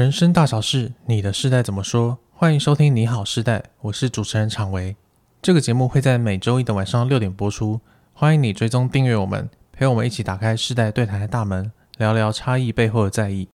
人生大小事，你的世代怎么说？欢迎收听《你好世代》，我是主持人常维。这个节目会在每周一的晚上六点播出。欢迎你追踪订阅我们，陪我们一起打开世代对谈的大门，聊聊差异背后的在意。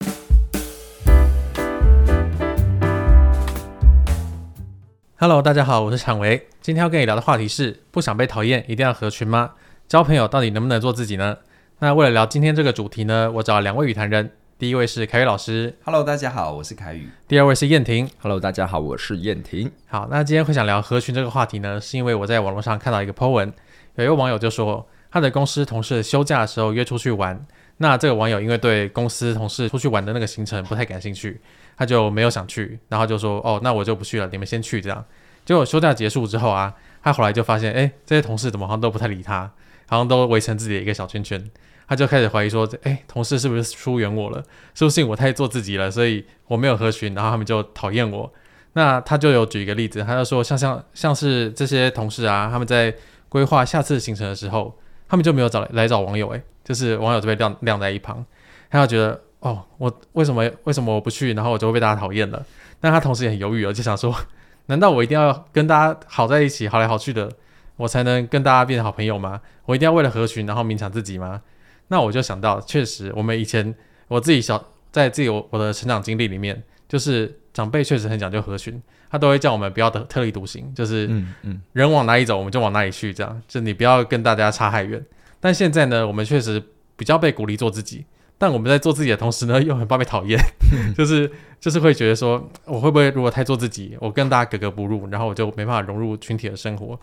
Hello，大家好，我是常维。今天要跟你聊的话题是：不想被讨厌，一定要合群吗？交朋友到底能不能做自己呢？那为了聊今天这个主题呢，我找了两位与谈人。第一位是凯宇老师，Hello，大家好，我是凯宇。第二位是燕婷，Hello，大家好，我是燕婷。好，那今天会想聊合群这个话题呢，是因为我在网络上看到一个 po 文，有一位网友就说，他的公司同事休假的时候约出去玩，那这个网友因为对公司同事出去玩的那个行程不太感兴趣，他就没有想去，然后就说，哦，那我就不去了，你们先去这样。结果休假结束之后啊，他后来就发现，哎，这些同事怎么好像都不太理他，好像都围成自己的一个小圈圈。他就开始怀疑说：“哎，同事是不是疏远我了？是不是我太做自己了，所以我没有合群，然后他们就讨厌我？”那他就有举一个例子，他就说像：“像像是这些同事啊，他们在规划下次行程的时候，他们就没有找来找网友，哎，就是网友就被晾晾在一旁。他就觉得哦，我为什么为什么我不去，然后我就会被大家讨厌了？但他同时也很犹豫了，就想说：难道我一定要跟大家好在一起，好来好去的，我才能跟大家变成好朋友吗？我一定要为了合群，然后勉强自己吗？”那我就想到，确实，我们以前我自己小在自己我我的成长经历里面，就是长辈确实很讲究合群，他都会叫我们不要特立独行，就是嗯嗯，人往哪里走，我们就往哪里去，这样就你不要跟大家差太远。但现在呢，我们确实比较被鼓励做自己，但我们在做自己的同时呢，又很怕被讨厌，就是就是会觉得说，我会不会如果太做自己，我跟大家格格不入，然后我就没办法融入群体的生活，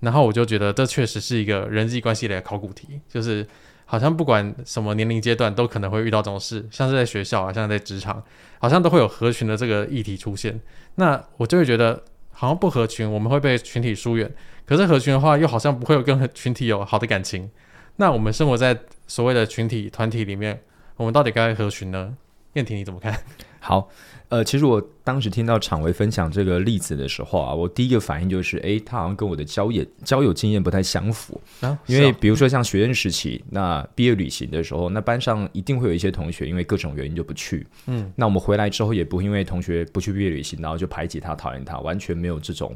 然后我就觉得这确实是一个人际关系的考古题，就是。好像不管什么年龄阶段都可能会遇到这种事，像是在学校啊，像在职场，好像都会有合群的这个议题出现。那我就会觉得，好像不合群，我们会被群体疏远；可是合群的话，又好像不会有跟群体有好的感情。那我们生活在所谓的群体团体里面，我们到底该合群呢？燕婷，你怎么看？好。呃，其实我当时听到厂维分享这个例子的时候啊，我第一个反应就是，哎，他好像跟我的交友交友经验不太相符啊。因为比如说像学生时期，那毕业旅行的时候，那班上一定会有一些同学因为各种原因就不去。嗯，那我们回来之后也不会因为同学不去毕业旅行，然后就排挤他、讨厌他，完全没有这种。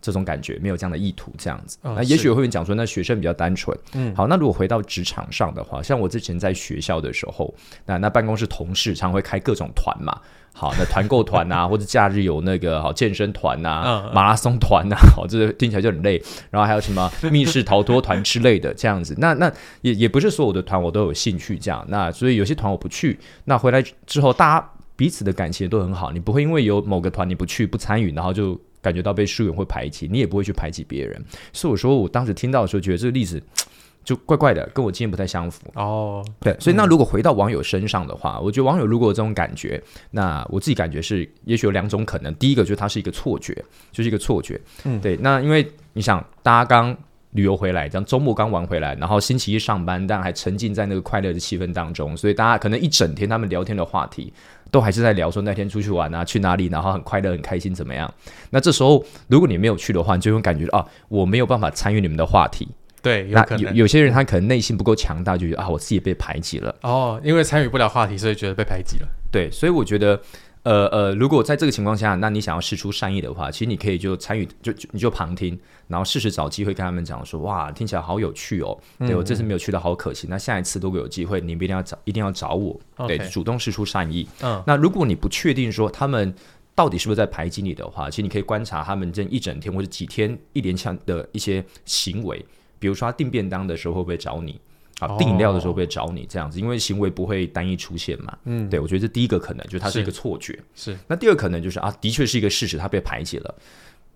这种感觉没有这样的意图，这样子，哦、那也许我会讲说，那学生比较单纯。嗯，好，那如果回到职场上的话，像我之前在学校的时候，那那办公室同事常会开各种团嘛，好，那团购团啊，或者假日有那个好健身团啊，嗯、马拉松团啊，好，这听起来就很累。然后还有什么 密室逃脱团之类的，这样子。那那也也不是所有的团我都有兴趣这样，那所以有些团我不去，那回来之后大家彼此的感情也都很好，你不会因为有某个团你不去不参与，然后就。感觉到被疏远或排挤，你也不会去排挤别人。所以我说，我当时听到的时候，觉得这个例子 就怪怪的，跟我经验不太相符。哦，对，所以那如果回到网友身上的话，嗯、我觉得网友如果有这种感觉，那我自己感觉是，也许有两种可能。第一个就是它是一个错觉，就是一个错觉。嗯，对。那因为你想，大家刚旅游回来，这样周末刚玩回来，然后星期一上班，但还沉浸在那个快乐的气氛当中，所以大家可能一整天他们聊天的话题。都还是在聊说那天出去玩啊，去哪里，然后很快乐、很开心，怎么样？那这时候如果你没有去的话，你就会感觉啊，我没有办法参与你们的话题。对，有可能。那有有些人他可能内心不够强大，就觉得啊，我自己被排挤了。哦，因为参与不了话题，所以觉得被排挤了。对，所以我觉得。呃呃，如果在这个情况下，那你想要试出善意的话，其实你可以就参与，就就你就旁听，然后适时找机会跟他们讲说，哇，听起来好有趣哦，嗯、对我这次没有去的好可惜，那下一次如果有机会，你们一定要找，一定要找我，对.主动试出善意。嗯，那如果你不确定说他们到底是不是在排挤你的话，其实你可以观察他们这一整天或者几天一连串的一些行为，比如说他订便当的时候会不会找你。啊，订饮料的时候会找你这样子，因为行为不会单一出现嘛。嗯，对，我觉得这第一个可能就是它是一个错觉。是，那第二个可能就是啊，的确是一个事实，它被排挤了。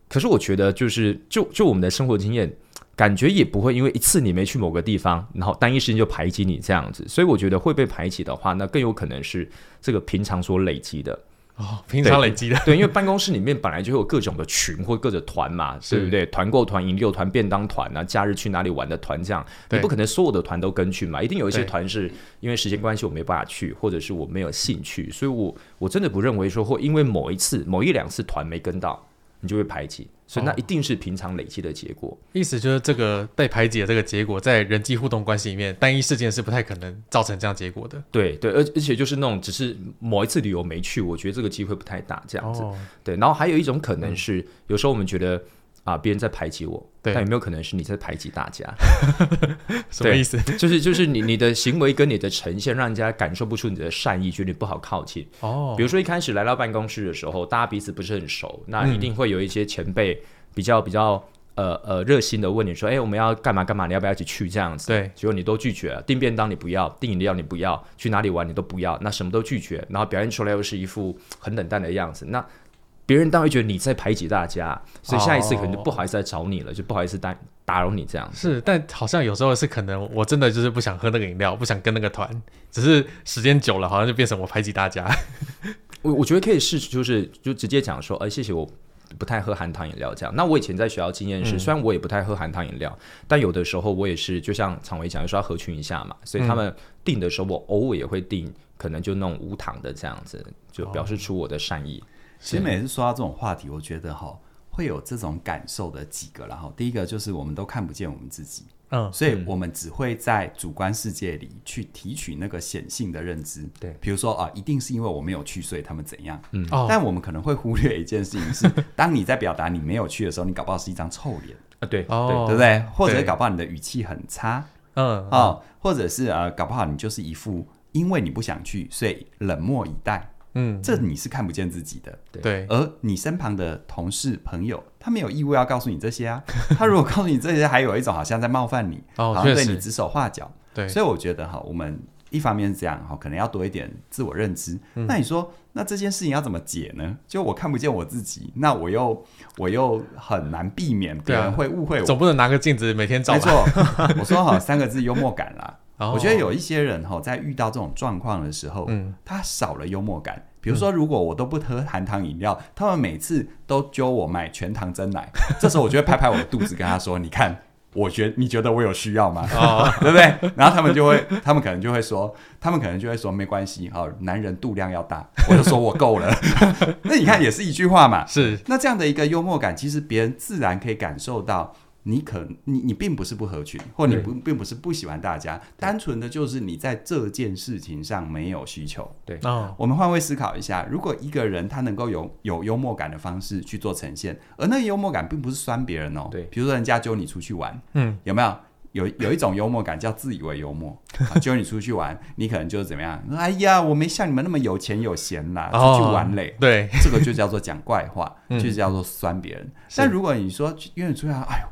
可是我觉得就是就就我们的生活经验，感觉也不会因为一次你没去某个地方，然后单一时间就排挤你这样子。所以我觉得会被排挤的话，那更有可能是这个平常所累积的。哦，平常累积的。对，对，因为办公室里面本来就会有各种的群或各种团嘛，对不对？团购团、营救团、便当团啊，假日去哪里玩的团这样，你不可能所有的团都跟去嘛，一定有一些团是因为时间关系我没办法去，或者是我没有兴趣，所以我我真的不认为说会因为某一次、某一两次团没跟到，你就会排挤。所以那一定是平常累积的结果。意思就是这个被排挤的这个结果，在人际互动关系里面，单一事件是不太可能造成这样结果的。对对，而而且就是那种只是某一次旅游没去，我觉得这个机会不太大，这样子。哦、对，然后还有一种可能是，嗯、有时候我们觉得。啊！别人在排挤我，对，但有没有可能是你在排挤大家？什么意思？就是就是你你的行为跟你的呈现，让人家感受不出你的善意，觉得你不好靠近。哦，比如说一开始来到办公室的时候，大家彼此不是很熟，那一定会有一些前辈比较比较呃呃热心的问你说：“哎，我们要干嘛干嘛？你要不要一起去？”这样子，对，结果你都拒绝了。订便当你不要，订饮料你不要，去哪里玩你都不要，那什么都拒绝，然后表现出来又是一副很冷淡的样子，那。别人当然会觉得你在排挤大家，所以下一次可能就不好意思来找你了，哦、就不好意思打打扰你这样。是，但好像有时候是可能我真的就是不想喝那个饮料，不想跟那个团，只是时间久了，好像就变成我排挤大家。我我觉得可以试，就是就直接讲说，哎，谢谢，我不太喝含糖饮料这样。那我以前在学校经验是，嗯、虽然我也不太喝含糖饮料，但有的时候我也是，就像常伟讲，有时候要合群一下嘛，所以他们订的时候，我偶尔也会订，可能就那种无糖的这样子，就表示出我的善意。哦其实每次说到这种话题，我觉得哈会有这种感受的几个，然后第一个就是我们都看不见我们自己，嗯，所以我们只会在主观世界里去提取那个显性的认知，对，比如说啊，一定是因为我没有去，所以他们怎样，嗯，但我们可能会忽略一件事情是，当你在表达你没有去的时候，你搞不好是一张臭脸。啊，对，哦，对，对不对？或者搞不好你的语气很差，嗯，哦，或者是呃，搞不好你就是一副因为你不想去，所以冷漠以待。嗯，这你是看不见自己的，对。而你身旁的同事朋友，他没有义务要告诉你这些啊。他如果告诉你这些，还有一种好像在冒犯你，哦，好像对你指手画脚。对，所以我觉得哈，我们一方面是这样哈，可能要多一点自我认知。嗯、那你说，那这件事情要怎么解呢？就我看不见我自己，那我又我又很难避免别人会误会我。总不能拿个镜子每天照。没错，我说好三个字，幽默感啦。哦、我觉得有一些人哈，在遇到这种状况的时候，嗯，他少了幽默感。比如说，如果我都不喝含糖饮料，他们每次都揪我买全糖真奶，这时候我就会拍拍我的肚子，跟他说：“你看，我觉你觉得我有需要吗？对不对？”然后他们就会，他们可能就会说，他们可能就会说：“没关系，好，男人肚量要大。”我就说我够了。那你看，也是一句话嘛。是。那这样的一个幽默感，其实别人自然可以感受到。你可你你并不是不合群，或你不并不是不喜欢大家，单纯的就是你在这件事情上没有需求。对，我们换位思考一下，如果一个人他能够有有幽默感的方式去做呈现，而那个幽默感并不是酸别人哦，对，比如说人家揪你出去玩，嗯，有没有？有有一种幽默感叫自以为幽默，揪你出去玩，你可能就是怎么样？哎呀，我没像你们那么有钱有闲啦，出去玩嘞，对，这个就叫做讲怪话，就叫做酸别人。但如果你说约你出去玩，哎呦。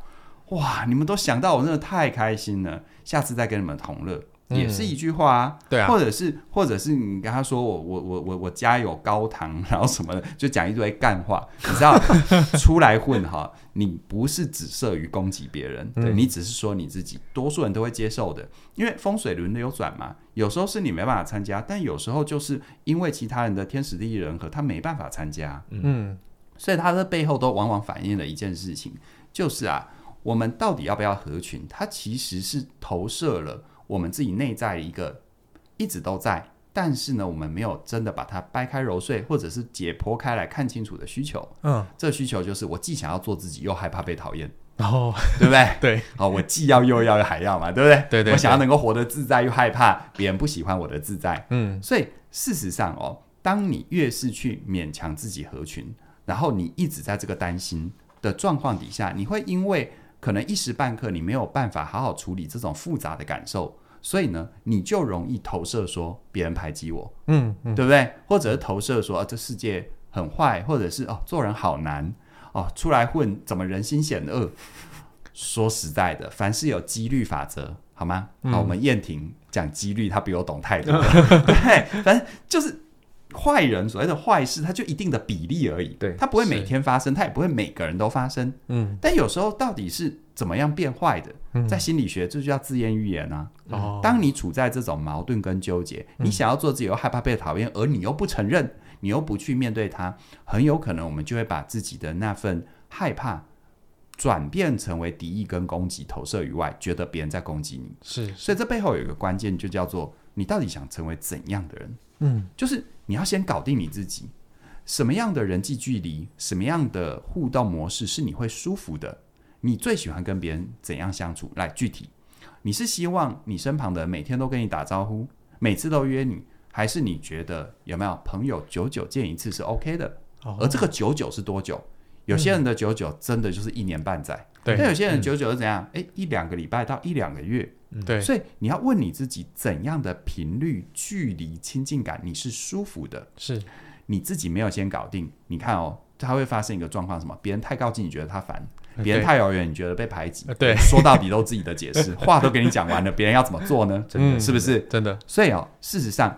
哇！你们都想到我，真的太开心了。下次再跟你们同乐，嗯、也是一句话啊。对啊，或者是，或者是你跟他说我我我我我家有高堂，然后什么的，就讲一堆干话。你知道，出来混哈，你不是只设于攻击别人，对、嗯、你只是说你自己，多数人都会接受的。因为风水轮流转嘛，有时候是你没办法参加，但有时候就是因为其他人的天时地利人和，他没办法参加。嗯，所以他的背后都往往反映了一件事情，就是啊。我们到底要不要合群？它其实是投射了我们自己内在一个一直都在，但是呢，我们没有真的把它掰开揉碎，或者是解剖开来看清楚的需求。嗯，这需求就是我既想要做自己，又害怕被讨厌。哦，对不对？对，好，我既要又要又还要嘛，对不对？对，对对，我想要能够活得自在，又害怕别人不喜欢我的自在。嗯，所以事实上哦，当你越是去勉强自己合群，然后你一直在这个担心的状况底下，你会因为可能一时半刻你没有办法好好处理这种复杂的感受，所以呢，你就容易投射说别人排挤我，嗯，嗯，对不对？或者是投射说啊，这世界很坏，或者是哦，做人好难哦，出来混怎么人心险恶？说实在的，凡事有几率法则，好吗？好，我们燕婷讲几率，他比我懂太多 对，反正就是。坏人所谓的坏事，它就一定的比例而已。对，它不会每天发生，它也不会每个人都发生。嗯，但有时候到底是怎么样变坏的？嗯、在心理学，这就叫自言预言啊。哦，当你处在这种矛盾跟纠结，你想要做自己又害怕被讨厌，而你又不承认，你又不去面对它，很有可能我们就会把自己的那份害怕转变成为敌意跟攻击，投射于外，觉得别人在攻击你。是，所以这背后有一个关键，就叫做你到底想成为怎样的人？嗯，就是。你要先搞定你自己，什么样的人际距离，什么样的互动模式是你会舒服的？你最喜欢跟别人怎样相处？来，具体，你是希望你身旁的人每天都跟你打招呼，每次都约你，还是你觉得有没有朋友久久见一次是 OK 的？哦、而这个久久是多久？有些人的久久真的就是一年半载，对、嗯。但有些人久久是怎样？诶、嗯，一两个礼拜到一两个月，对、嗯。所以你要问你自己，怎样的频率、距离、亲近感你是舒服的？是。你自己没有先搞定，你看哦，它会发生一个状况，什么？别人太靠近，你觉得他烦；别人太遥远，你觉得被排挤。对，说到底都自己的解释，话都给你讲完了，别人要怎么做呢？真的、嗯、是不是？真的。所以哦，事实上，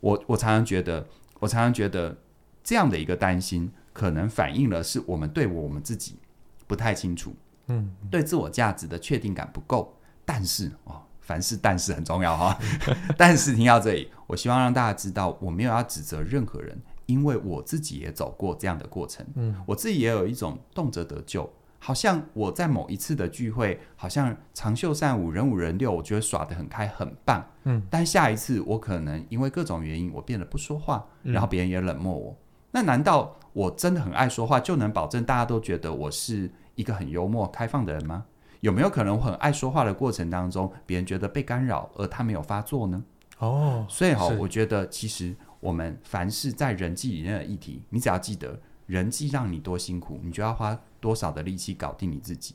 我我常常觉得，我常常觉得这样的一个担心，可能反映了是我们对我们自己不太清楚，嗯，对自我价值的确定感不够。但是哦，凡事但是很重要哈。但是听到这里，我希望让大家知道，我没有要指责任何人。因为我自己也走过这样的过程，嗯，我自己也有一种动辄得咎，好像我在某一次的聚会，好像长袖善舞，人五人六，我觉得耍得很开，很棒，嗯，但下一次我可能因为各种原因，我变得不说话，然后别人也冷漠我，嗯，那难道我真的很爱说话，就能保证大家都觉得我是一个很幽默、开放的人吗？有没有可能我很爱说话的过程当中，别人觉得被干扰，而他没有发作呢？哦，所以哈，我觉得其实。我们凡是在人际里面的议题，你只要记得人际让你多辛苦，你就要花多少的力气搞定你自己。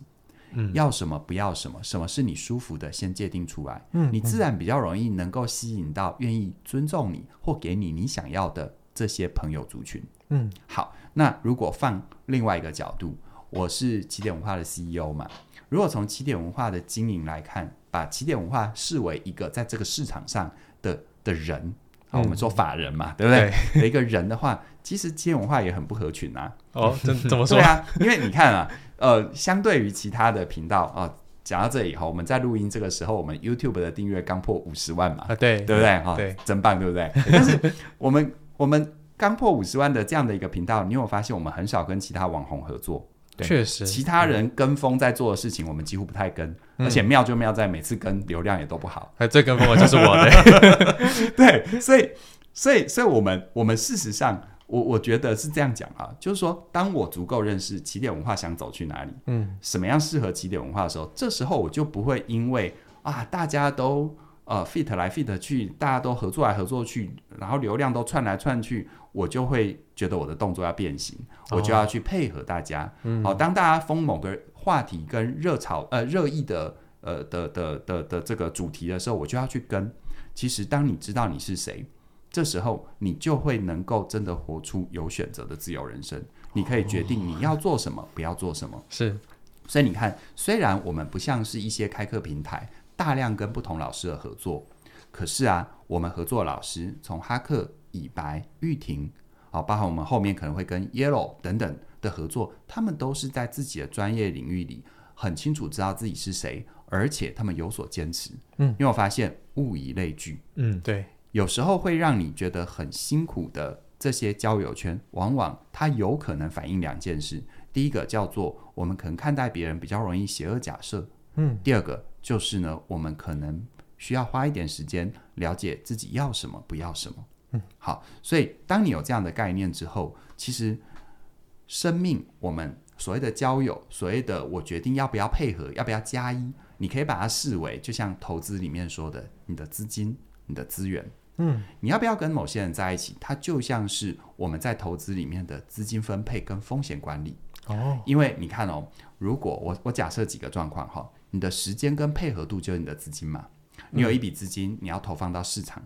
嗯，要什么不要什么，什么是你舒服的，先界定出来。嗯，你自然比较容易能够吸引到愿意尊重你或给你你想要的这些朋友族群。嗯，好，那如果放另外一个角度，我是起点文化的 CEO 嘛，如果从起点文化的经营来看，把起点文化视为一个在这个市场上的的人。啊，我们说法人嘛，嗯、对不对？对一个人的话，其实起点文化也很不合群啊。哦，怎 怎么说？对啊，因为你看啊，呃，相对于其他的频道啊，讲、呃、到这里以后，我们在录音这个时候，我们 YouTube 的订阅刚破五十万嘛，啊，对，对不对？哈、哦，真棒，对不对？但是我们我们刚破五十万的这样的一个频道，你有没有发现我们很少跟其他网红合作？确实，其他人跟风在做的事情，我们几乎不太跟，嗯、而且妙就妙在每次跟流量也都不好。哎，最跟风的就是我的。对，所以，所以，所以我们，我们事实上，我我觉得是这样讲啊，就是说，当我足够认识起点文化想走去哪里，嗯，什么样适合起点文化的时候，这时候我就不会因为啊，大家都呃 fit 来 fit 去，大家都合作来合作去，然后流量都窜来窜去。我就会觉得我的动作要变形，哦、我就要去配合大家。好、嗯哦，当大家封某个话题跟热潮呃热议的呃的的的的，的这个主题的时候，我就要去跟。其实，当你知道你是谁，这时候你就会能够真的活出有选择的自由人生。你可以决定你要做什么，哦、不要做什么。是，所以你看，虽然我们不像是一些开课平台，大量跟不同老师的合作，可是啊，我们合作的老师从哈克。以白、玉婷，啊，包含我们后面可能会跟 Yellow 等等的合作，他们都是在自己的专业领域里很清楚知道自己是谁，而且他们有所坚持。嗯，因为我发现物以类聚，嗯，对，有时候会让你觉得很辛苦的这些交友圈，往往它有可能反映两件事：第一个叫做我们可能看待别人比较容易邪恶假设，嗯，第二个就是呢，我们可能需要花一点时间了解自己要什么，不要什么。嗯，好，所以当你有这样的概念之后，其实生命我们所谓的交友，所谓的我决定要不要配合，要不要加一，你可以把它视为就像投资里面说的，你的资金、你的资源，嗯，你要不要跟某些人在一起，它就像是我们在投资里面的资金分配跟风险管理哦。因为你看哦，如果我我假设几个状况哈，你的时间跟配合度就是你的资金嘛，你有一笔资金，你要投放到市场。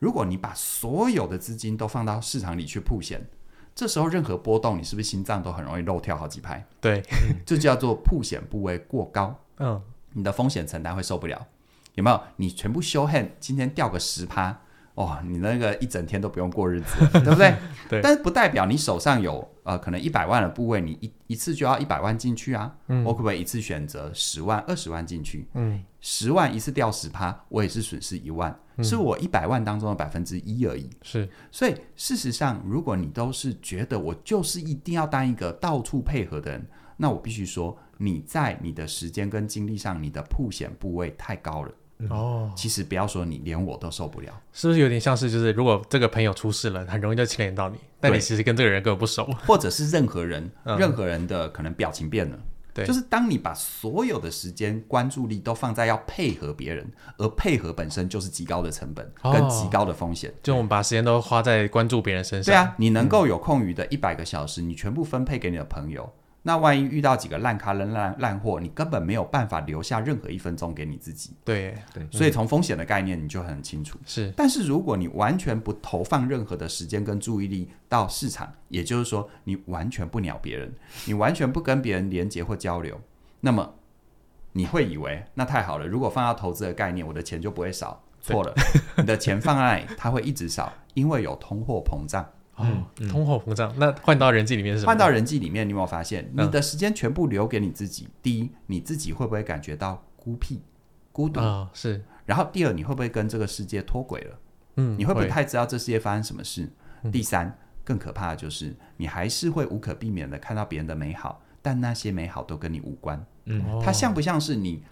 如果你把所有的资金都放到市场里去铺险，这时候任何波动，你是不是心脏都很容易漏跳好几拍？对，这叫做铺险部位过高。嗯，你的风险承担会受不了。有没有？你全部修 hand，今天掉个十趴。哇、哦，你那个一整天都不用过日子，对不对？对。但是不代表你手上有呃可能一百万的部位，你一一次就要一百万进去啊。嗯。我可不可以一次选择十万、二十万进去？嗯。十万一次掉十趴，我也是损失一万，嗯、是我一百万当中的百分之一而已。是。所以事实上，如果你都是觉得我就是一定要当一个到处配合的人，那我必须说，你在你的时间跟精力上，你的铺险部位太高了。哦，其实不要说你，连我都受不了，是不是有点像是就是如果这个朋友出事了，很容易就牵连到你，但你其实跟这个人根本不熟，或者是任何人，嗯、任何人的可能表情变了。对，就是当你把所有的时间、关注力都放在要配合别人，而配合本身就是极高的成本跟极高的风险。哦、就我们把时间都花在关注别人身上。对啊，你能够有空余的一百个小时，你全部分配给你的朋友。那万一遇到几个烂咖、烂烂烂货，你根本没有办法留下任何一分钟给你自己。对对，所以从风险的概念你就很清楚。是，但是如果你完全不投放任何的时间跟注意力到市场，也就是说你完全不鸟别人，你完全不跟别人连接或交流，那么你会以为那太好了。如果放到投资的概念，我的钱就不会少。错了，你的钱放在那里，它会一直少，因为有通货膨胀。嗯，通货膨胀。那换到人际里面是什么？换到人际里面，你有没有发现，你的时间全部留给你自己？嗯、第一，你自己会不会感觉到孤僻、孤独？哦、是。然后第二，你会不会跟这个世界脱轨了？嗯，你会不会太知道这世界发生什么事？嗯、第三，更可怕的就是，你还是会无可避免的看到别人的美好，但那些美好都跟你无关。嗯，它像不像是你？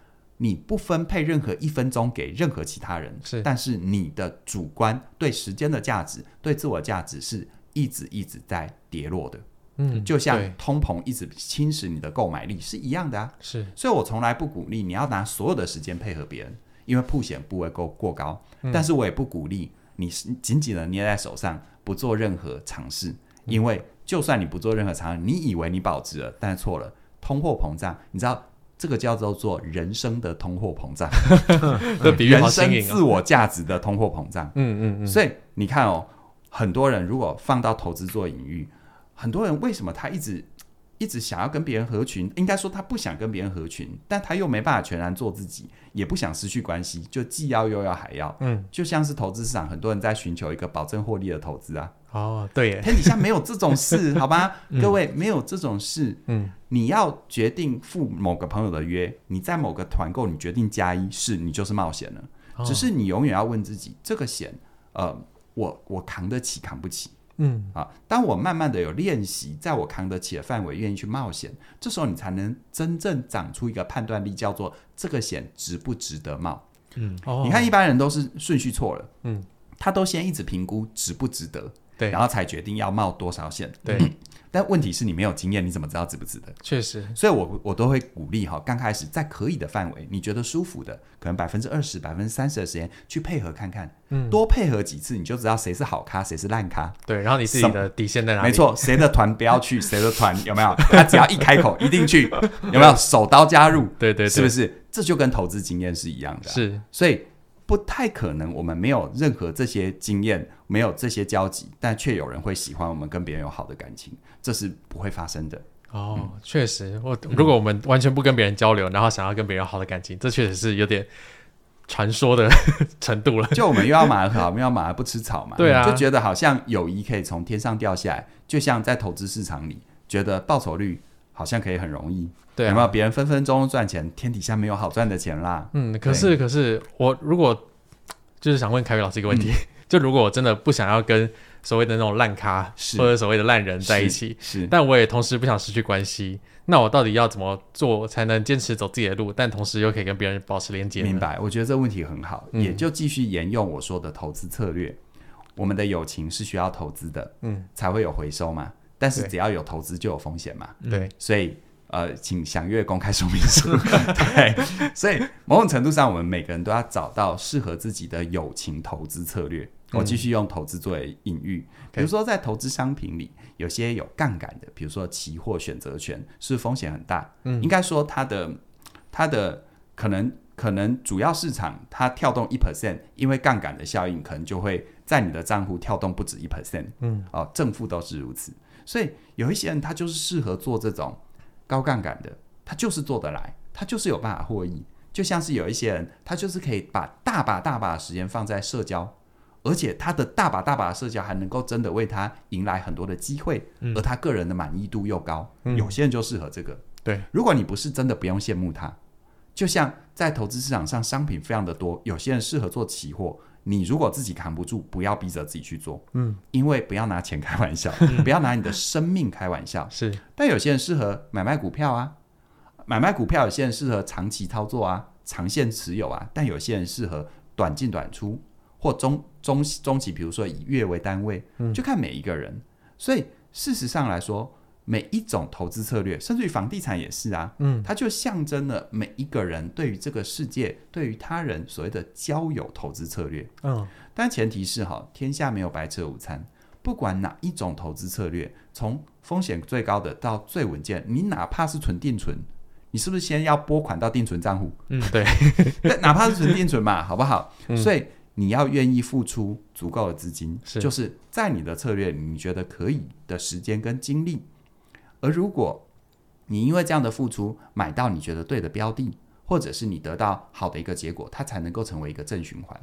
你不分配任何一分钟给任何其他人，是。但是你的主观对时间的价值、对自我价值是。一直一直在跌落的，嗯，就像通膨一直侵蚀你的购买力是一样的啊。是，所以我从来不鼓励你要拿所有的时间配合别人，因为铺险不会够过高。嗯，但是我也不鼓励你紧紧的捏在手上，不做任何尝试，因为就算你不做任何尝试，你以为你保值了，但是错了。通货膨胀，你知道这个叫做做人生的通货膨胀，人生自我价值的通货膨胀。嗯嗯嗯。所以你看哦。很多人如果放到投资做隐喻，很多人为什么他一直一直想要跟别人合群？应该说他不想跟别人合群，但他又没办法全然做自己，也不想失去关系，就既要又要还要。嗯，就像是投资市场，很多人在寻求一个保证获利的投资啊。哦，对耶，天底下没有这种事，好吧？嗯、各位没有这种事。嗯，你要决定赴某个朋友的约，你在某个团购，你决定加一，是你就是冒险了。哦、只是你永远要问自己，这个险，呃。我我扛得起扛不起，嗯。啊，当我慢慢的有练习，在我扛得起的范围，愿意去冒险，这时候你才能真正长出一个判断力，叫做这个险值不值得冒。嗯，你看一般人都是顺序错了，嗯，他都先一直评估值不值得，对，然后才决定要冒多少险，对。但问题是你没有经验，你怎么知道值不值得？确实，所以我我都会鼓励哈，刚开始在可以的范围，你觉得舒服的，可能百分之二十、百分之三十的时间去配合看看，嗯，多配合几次，你就知道谁是好咖，谁是烂咖。对，然后你自己的底线在哪里？没错，谁的团不要去，谁的团有没有？他 只要一开口，一定去，有没有？手刀加入，对，对对，是不是？这就跟投资经验是一样的啊。是，所以。不太可能，我们没有任何这些经验，没有这些交集，但却有人会喜欢我们，跟别人有好的感情，这是不会发生的。哦，嗯、确实，我如果我们完全不跟别人交流，然后想要跟别人有好的感情，这确实是有点传说的 程度了。就我们又要马儿好，我们要马儿不吃草嘛。对啊，就觉得好像友谊可以从天上掉下来，就像在投资市场里，觉得报酬率好像可以很容易。对、啊，有没有别人分分钟赚钱？天底下没有好赚的钱啦。嗯，可是可是我如果就是想问凯宇老师一个问题，嗯、就如果我真的不想要跟所谓的那种烂咖或者所谓的烂人在一起，是，是但我也同时不想失去关系，那我到底要怎么做才能坚持走自己的路，但同时又可以跟别人保持连接？明白？我觉得这个问题很好，嗯、也就继续沿用我说的投资策略。我们的友情是需要投资的，嗯，才会有回收嘛。但是只要有投资就有风险嘛，对，所以。呃，请详阅公开说明书。对，所以某种程度上，我们每个人都要找到适合自己的友情投资策略。我继续用投资作为隐喻，比如说在投资商品里，有些有杠杆的，比如说期货选择权，是风险很大。嗯，应该说它的它的可能可能主要市场它跳动一 percent，因为杠杆的效应，可能就会在你的账户跳动不止一 percent。嗯，哦，正负都是如此。所以有一些人他就是适合做这种。高杠杆的，他就是做得来，他就是有办法获益。就像是有一些人，他就是可以把大把大把的时间放在社交，而且他的大把大把的社交还能够真的为他迎来很多的机会，嗯、而他个人的满意度又高。嗯、有些人就适合这个。对，如果你不是真的，不用羡慕他。就像在投资市场上，商品非常的多，有些人适合做期货。你如果自己扛不住，不要逼着自己去做，嗯，因为不要拿钱开玩笑，不要拿你的生命开玩笑。是，但有些人适合买卖股票啊，买卖股票，有些人适合长期操作啊，长线持有啊，但有些人适合短进短出或中中中期，比如说以月为单位，就看每一个人。所以事实上来说，每一种投资策略，甚至于房地产也是啊，嗯，它就象征了每一个人对于这个世界、对于他人所谓的交友投资策略。嗯，但前提是哈，天下没有白吃的午餐，不管哪一种投资策略，从风险最高的到最稳健，你哪怕是存定存，你是不是先要拨款到定存账户？嗯，对，哪怕是存定存嘛，好不好？嗯，所以你要愿意付出足够的资金，是就是在你的策略，你觉得可以的时间跟精力。而如果你因为这样的付出买到你觉得对的标的，或者是你得到好的一个结果，它才能够成为一个正循环。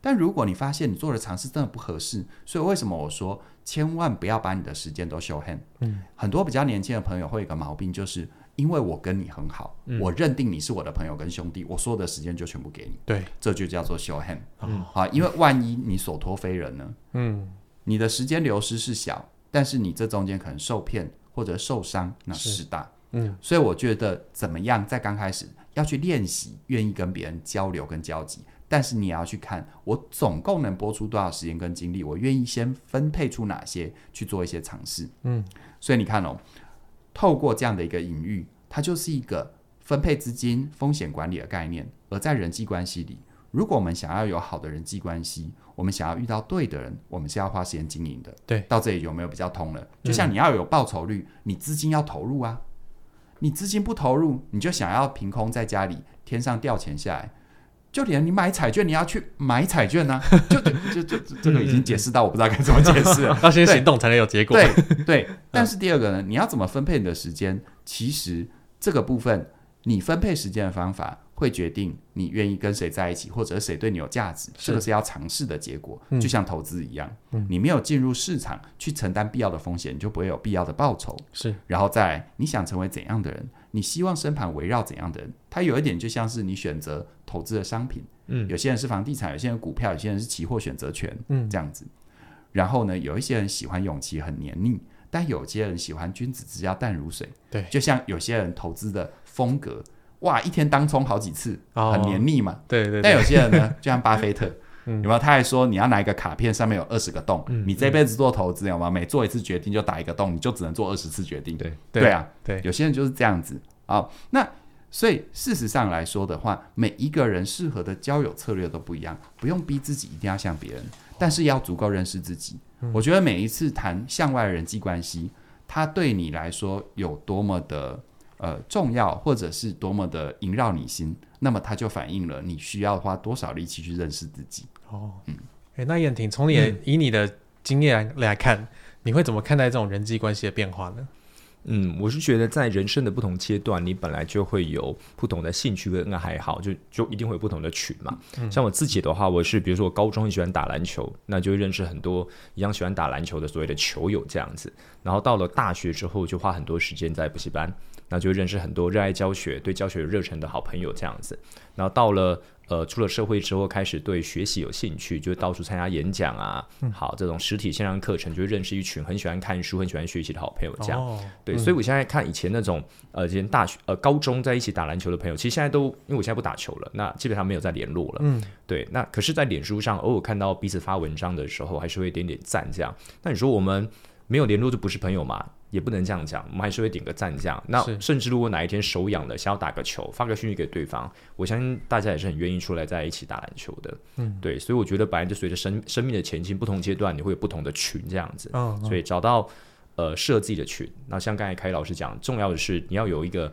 但如果你发现你做的尝试真的不合适，所以为什么我说千万不要把你的时间都 show hand？嗯，很多比较年轻的朋友会有一个毛病，就是因为我跟你很好，嗯，我认定你是我的朋友跟兄弟，我所有的时间就全部给你。对，这就叫做 show hand。嗯，好，因为万一你所托非人呢？嗯，你的时间流失是小，但是你这中间可能受骗。或者受伤，那事大。嗯，所以我觉得怎么样，在刚开始要去练习，愿意跟别人交流跟交集，但是你也要去看我总共能播出多少时间跟精力，我愿意先分配出哪些去做一些尝试。嗯，所以你看哦，透过这样的一个隐喻，它就是一个分配资金、风险管理的概念，而在人际关系里。如果我们想要有好的人际关系，我们想要遇到对的人，我们是要花时间经营的。对，到这里有没有比较通了？就像你要有报酬率，你资金要投入啊。你资金不投入，你就想要凭空在家里天上掉钱下来，就连你买彩券，你要去买彩券呢、啊？就就就就这个已经解释到，我不知道该怎么解释了。要先行动才能有结果。对对，但是第二个呢，你要怎么分配你的时间？其实这个部分，你分配时间的方法。会决定你愿意跟谁在一起，或者谁对你有价值，这个是要尝试的结果。嗯、就像投资一样，嗯、你没有进入市场去承担必要的风险，你就不会有必要的报酬。是，然后再来，你想成为怎样的人？你希望身旁围绕怎样的人？它有一点就像是你选择投资的商品，嗯，有些人是房地产，有些人股票，有些人是期货选择权，嗯，这样子。然后呢，有一些人喜欢勇气，很黏腻，但有些人喜欢君子之交淡如水。对，就像有些人投资的风格。哇，一天当冲好几次，哦、很黏腻嘛。对，对对。但有些人呢，就像巴菲特，嗯、有没有？他还说你要拿一个卡片，上面有二十个洞，嗯、你这辈子做投资，有吗？每做一次决定就打一个洞，你就只能做二十次决定。对对，对啊，对。有些人就是这样子啊、哦。那所以事实上来说的话，每一个人适合的交友策略都不一样，不用逼自己一定要像别人，但是要足够认识自己。嗯、我觉得每一次谈向外人际关系，它对你来说有多么的。呃，重要或者是多么的萦绕你心，那么它就反映了你需要花多少力气去认识自己。哦，嗯，诶，那燕婷，从你、嗯、以你的经验来来看，你会怎么看待这种人际关系的变化呢？嗯，我是觉得在人生的不同阶段，你本来就会有不同的兴趣跟爱好，就就一定会有不同的群嘛。嗯、像我自己的话，我是比如说我高中很喜欢打篮球，那就认识很多一样喜欢打篮球的所谓的球友这样子。然后到了大学之后，就花很多时间在补习班。那就认识很多热爱教学、对教学有热忱的好朋友，这样子。然后到了呃出了社会之后，开始对学习有兴趣，就到处参加演讲啊。嗯、好，这种实体线上课程，就会认识一群很喜欢看书、很喜欢学习的好朋友，这样。哦、对，嗯、所以我现在看以前那种呃，以前大学呃高中在一起打篮球的朋友，其实现在都因为我现在不打球了，那基本上没有再联络了。嗯，对。那可是，在脸书上偶尔看到彼此发文章的时候，还是会点点赞这样。那你说我们没有联络就不是朋友吗？也不能这样讲，我们还是会点个赞这样。那甚至如果哪一天手痒了，想要打个球，发个讯息给对方，我相信大家也是很愿意出来在一起打篮球的。嗯，对，所以我觉得本来就随着生生命的前进，不同阶段你会有不同的群这样子。嗯，所以找到呃适合自己的群。那像刚才凯老师讲，重要的是你要有一个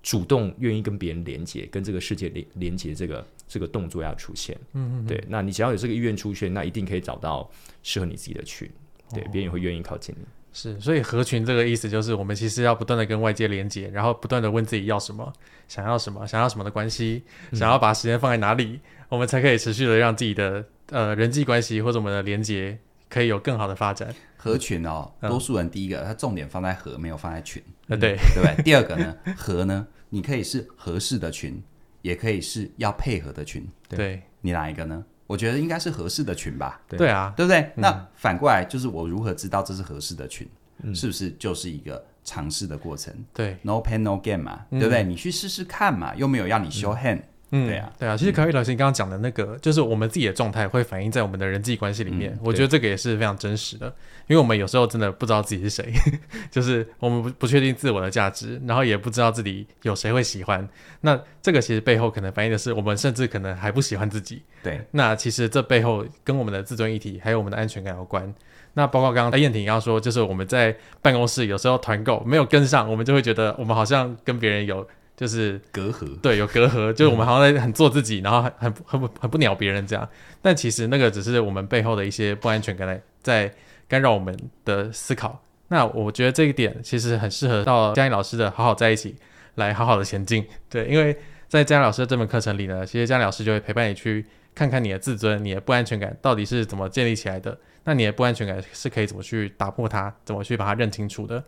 主动愿意跟别人连接，跟这个世界连连接这个这个动作要出现。嗯嗯，对，那你只要有这个意愿出现，那一定可以找到适合你自己的群。对，别人也会愿意靠近你。是，所以合群这个意思就是，我们其实要不断的跟外界连接，然后不断的问自己要什么，想要什么，想要什么的关系，嗯、想要把时间放在哪里，我们才可以持续的让自己的呃人际关系或者我们的连接可以有更好的发展。合群哦，多数人第一个，他重点放在合，没有放在群。嗯，对，对不对？第二个呢，合呢，你可以是合适的群，也可以是要配合的群。对你哪一个呢？我觉得应该是合适的群吧，对啊，对不对？嗯、那反过来就是我如何知道这是合适的群？嗯、是不是就是一个尝试的过程？对，no pain no gain 嘛，嗯、对不对？你去试试看嘛，又没有要你 show hand，、嗯、嗯，对啊，对啊。其实凯瑞老师你刚刚讲的那个，就是我们自己的状态会反映在我们的人际关系里面。嗯、我觉得这个也是非常真实的，因为我们有时候真的不知道自己是谁，就是我们不不确定自我的价值，然后也不知道自己有谁会喜欢。那这个其实背后可能反映的是，我们甚至可能还不喜欢自己。对，那其实这背后跟我们的自尊议题还有我们的安全感有关。那包括刚刚燕婷刚刚说，就是我们在办公室有时候团购没有跟上，我们就会觉得我们好像跟别人有。就是隔阂，对，有隔阂，就是我们好像在很做自己，然后很很很不很不鸟别人这样。但其实那个只是我们背后的一些不安全感来在干扰我们的思考。那我觉得这一点其实很适合到嘉义老师的好好在一起来好好的前进。对，因为在嘉义老师的这门课程里呢，其实嘉义老师就会陪伴你去看看你的自尊、你的不安全感到底是怎么建立起来的。那你的不安全感是可以怎么去打破它，怎么去把它认清楚的。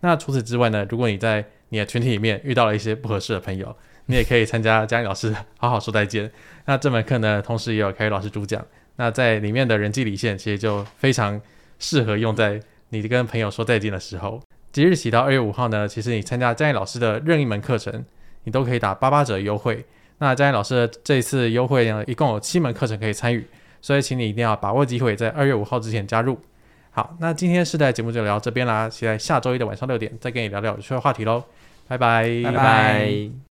那除此之外呢，如果你在你的群体里面遇到了一些不合适的朋友，你也可以参加嘉义老师 好好说再见。那这门课呢，同时也有凯宇老师主讲。那在里面的人际离线，其实就非常适合用在你跟朋友说再见的时候。即日起到二月五号呢，其实你参加嘉义老师的任意门课程，你都可以打八八折优惠。那嘉义老师的这次优惠呢，一共有七门课程可以参与，所以请你一定要把握机会，在二月五号之前加入。好，那今天世代节目就聊到这边啦，期待下周一的晚上六点再跟你聊聊有趣的话题喽。拜拜，拜拜。